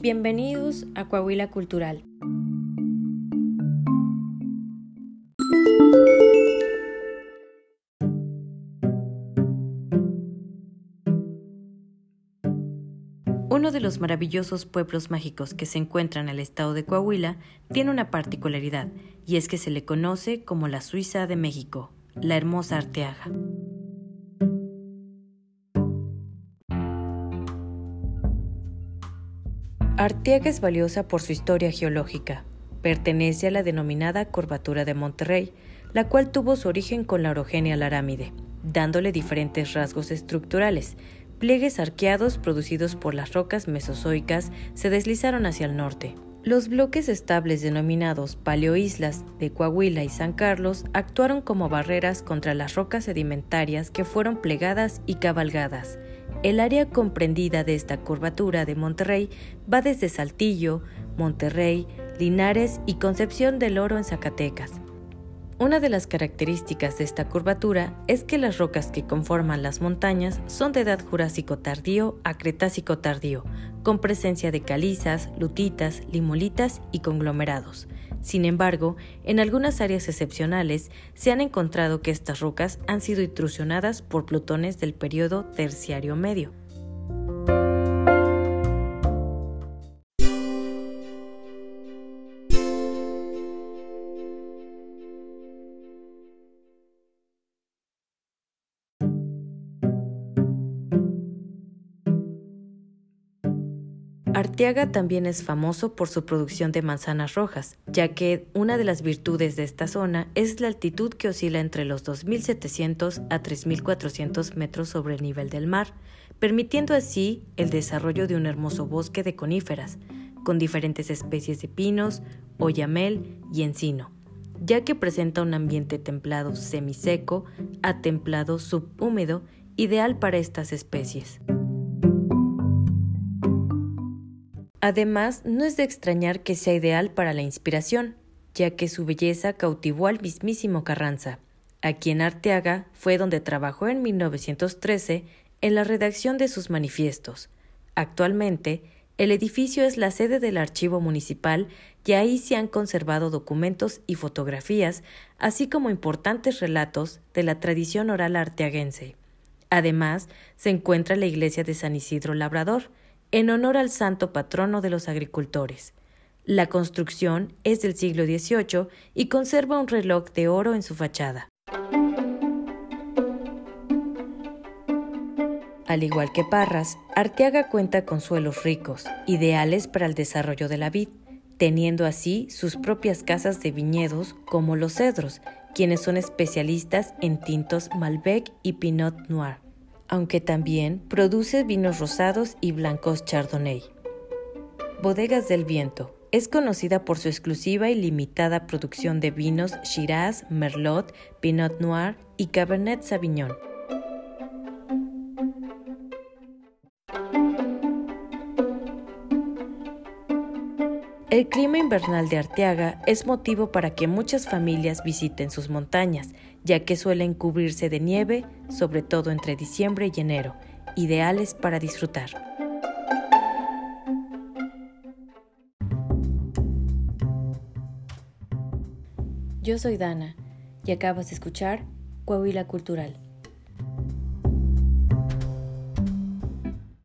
Bienvenidos a Coahuila Cultural. Uno de los maravillosos pueblos mágicos que se encuentran en el estado de Coahuila tiene una particularidad, y es que se le conoce como la Suiza de México, la hermosa Arteaga. Arteaga es valiosa por su historia geológica. Pertenece a la denominada curvatura de Monterrey, la cual tuvo su origen con la orogenia larámide, dándole diferentes rasgos estructurales, Pliegues arqueados producidos por las rocas mesozoicas se deslizaron hacia el norte. Los bloques estables denominados paleoislas de Coahuila y San Carlos actuaron como barreras contra las rocas sedimentarias que fueron plegadas y cabalgadas. El área comprendida de esta curvatura de Monterrey va desde Saltillo, Monterrey, Linares y Concepción del Oro en Zacatecas. Una de las características de esta curvatura es que las rocas que conforman las montañas son de edad jurásico tardío a cretácico tardío, con presencia de calizas, lutitas, limolitas y conglomerados. Sin embargo, en algunas áreas excepcionales se han encontrado que estas rocas han sido intrusionadas por plutones del periodo terciario medio. Arteaga también es famoso por su producción de manzanas rojas, ya que una de las virtudes de esta zona es la altitud que oscila entre los 2.700 a 3.400 metros sobre el nivel del mar, permitiendo así el desarrollo de un hermoso bosque de coníferas, con diferentes especies de pinos, oyamel y encino, ya que presenta un ambiente templado semiseco a templado subhúmedo ideal para estas especies. Además, no es de extrañar que sea ideal para la inspiración, ya que su belleza cautivó al mismísimo Carranza, a quien Arteaga fue donde trabajó en 1913 en la redacción de sus manifiestos. Actualmente, el edificio es la sede del archivo municipal y ahí se han conservado documentos y fotografías, así como importantes relatos de la tradición oral arteaguense. Además, se encuentra la iglesia de San Isidro Labrador, en honor al santo patrono de los agricultores. La construcción es del siglo XVIII y conserva un reloj de oro en su fachada. Al igual que Parras, Arteaga cuenta con suelos ricos, ideales para el desarrollo de la vid, teniendo así sus propias casas de viñedos como los cedros, quienes son especialistas en tintos Malbec y Pinot Noir aunque también produce vinos rosados y blancos Chardonnay. Bodegas del Viento. Es conocida por su exclusiva y limitada producción de vinos Shiraz, Merlot, Pinot Noir y Cabernet Sauvignon. El clima invernal de Arteaga es motivo para que muchas familias visiten sus montañas, ya que suelen cubrirse de nieve, sobre todo entre diciembre y enero, ideales para disfrutar. Yo soy Dana y acabas de escuchar Coahuila Cultural.